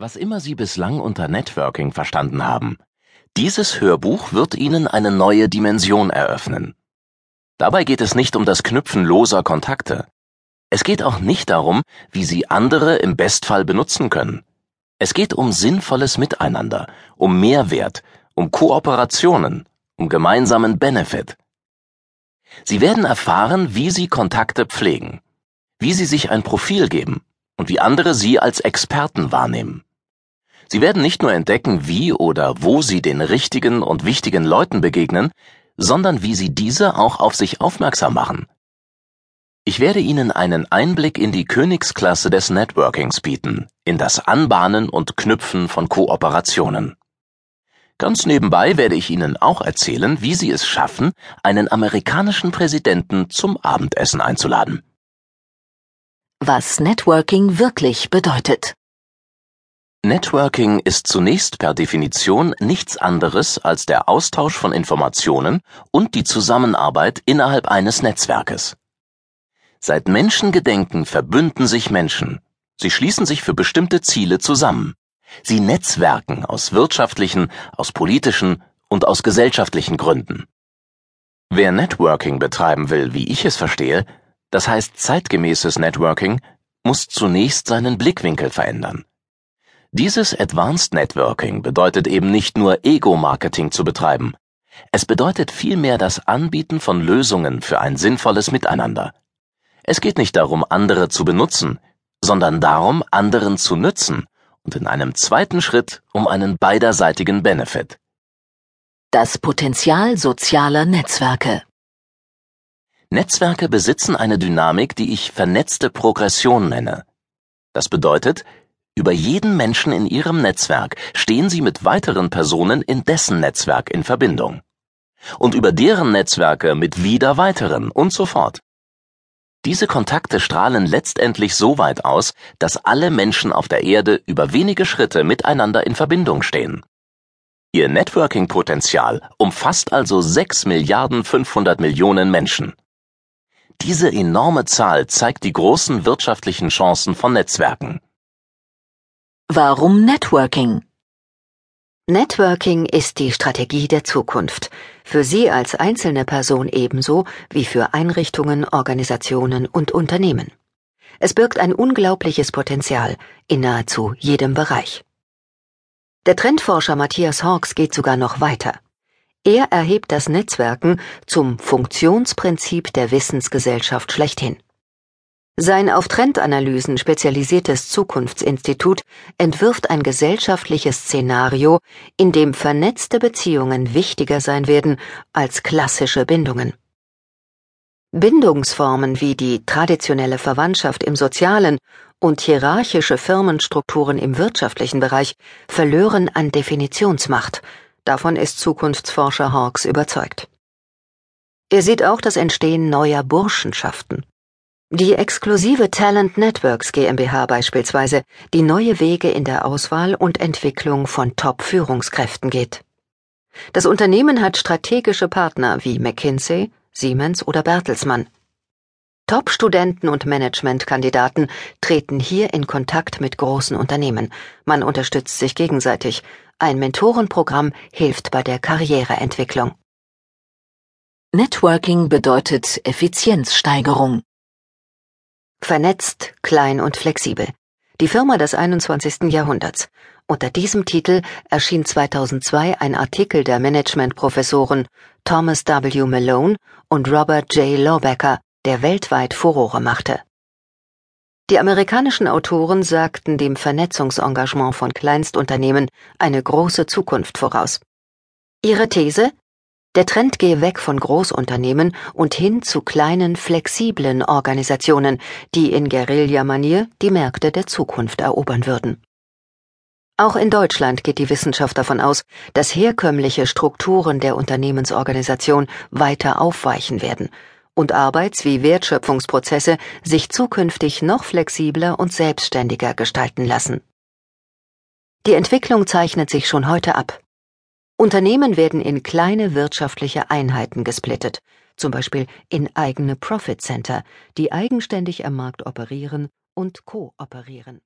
Was immer Sie bislang unter Networking verstanden haben, dieses Hörbuch wird Ihnen eine neue Dimension eröffnen. Dabei geht es nicht um das Knüpfen loser Kontakte. Es geht auch nicht darum, wie Sie andere im Bestfall benutzen können. Es geht um sinnvolles Miteinander, um Mehrwert, um Kooperationen, um gemeinsamen Benefit. Sie werden erfahren, wie Sie Kontakte pflegen, wie Sie sich ein Profil geben und wie andere Sie als Experten wahrnehmen. Sie werden nicht nur entdecken, wie oder wo Sie den richtigen und wichtigen Leuten begegnen, sondern wie Sie diese auch auf sich aufmerksam machen. Ich werde Ihnen einen Einblick in die Königsklasse des Networkings bieten, in das Anbahnen und Knüpfen von Kooperationen. Ganz nebenbei werde ich Ihnen auch erzählen, wie Sie es schaffen, einen amerikanischen Präsidenten zum Abendessen einzuladen. Was Networking wirklich bedeutet. Networking ist zunächst per Definition nichts anderes als der Austausch von Informationen und die Zusammenarbeit innerhalb eines Netzwerkes. Seit Menschengedenken verbünden sich Menschen. Sie schließen sich für bestimmte Ziele zusammen. Sie netzwerken aus wirtschaftlichen, aus politischen und aus gesellschaftlichen Gründen. Wer Networking betreiben will, wie ich es verstehe, das heißt zeitgemäßes Networking, muss zunächst seinen Blickwinkel verändern. Dieses Advanced Networking bedeutet eben nicht nur Ego-Marketing zu betreiben. Es bedeutet vielmehr das Anbieten von Lösungen für ein sinnvolles Miteinander. Es geht nicht darum, andere zu benutzen, sondern darum, anderen zu nützen und in einem zweiten Schritt um einen beiderseitigen Benefit. Das Potenzial sozialer Netzwerke. Netzwerke besitzen eine Dynamik, die ich vernetzte Progression nenne. Das bedeutet, über jeden Menschen in Ihrem Netzwerk stehen Sie mit weiteren Personen in dessen Netzwerk in Verbindung. Und über deren Netzwerke mit wieder weiteren und so fort. Diese Kontakte strahlen letztendlich so weit aus, dass alle Menschen auf der Erde über wenige Schritte miteinander in Verbindung stehen. Ihr Networking-Potenzial umfasst also 6 Milliarden 500 Millionen Menschen. Diese enorme Zahl zeigt die großen wirtschaftlichen Chancen von Netzwerken. Warum Networking? Networking ist die Strategie der Zukunft, für Sie als einzelne Person ebenso wie für Einrichtungen, Organisationen und Unternehmen. Es birgt ein unglaubliches Potenzial in nahezu jedem Bereich. Der Trendforscher Matthias Hawks geht sogar noch weiter. Er erhebt das Netzwerken zum Funktionsprinzip der Wissensgesellschaft schlechthin. Sein auf Trendanalysen spezialisiertes Zukunftsinstitut entwirft ein gesellschaftliches Szenario, in dem vernetzte Beziehungen wichtiger sein werden als klassische Bindungen. Bindungsformen wie die traditionelle Verwandtschaft im sozialen und hierarchische Firmenstrukturen im wirtschaftlichen Bereich verlören an Definitionsmacht. Davon ist Zukunftsforscher Hawks überzeugt. Er sieht auch das Entstehen neuer Burschenschaften. Die exklusive Talent Networks GmbH beispielsweise, die neue Wege in der Auswahl und Entwicklung von Top-Führungskräften geht. Das Unternehmen hat strategische Partner wie McKinsey, Siemens oder Bertelsmann. Top-Studenten und Managementkandidaten treten hier in Kontakt mit großen Unternehmen. Man unterstützt sich gegenseitig. Ein Mentorenprogramm hilft bei der Karriereentwicklung. Networking bedeutet Effizienzsteigerung. Vernetzt, klein und flexibel. Die Firma des 21. Jahrhunderts. Unter diesem Titel erschien 2002 ein Artikel der Managementprofessoren Thomas W. Malone und Robert J. Lawbecker, der weltweit Furore machte. Die amerikanischen Autoren sagten dem Vernetzungsengagement von Kleinstunternehmen eine große Zukunft voraus. Ihre These? Der Trend gehe weg von Großunternehmen und hin zu kleinen, flexiblen Organisationen, die in Guerilla-Manier die Märkte der Zukunft erobern würden. Auch in Deutschland geht die Wissenschaft davon aus, dass herkömmliche Strukturen der Unternehmensorganisation weiter aufweichen werden und Arbeits- wie Wertschöpfungsprozesse sich zukünftig noch flexibler und selbstständiger gestalten lassen. Die Entwicklung zeichnet sich schon heute ab. Unternehmen werden in kleine wirtschaftliche Einheiten gesplittet, zum Beispiel in eigene Profit Center, die eigenständig am Markt operieren und kooperieren.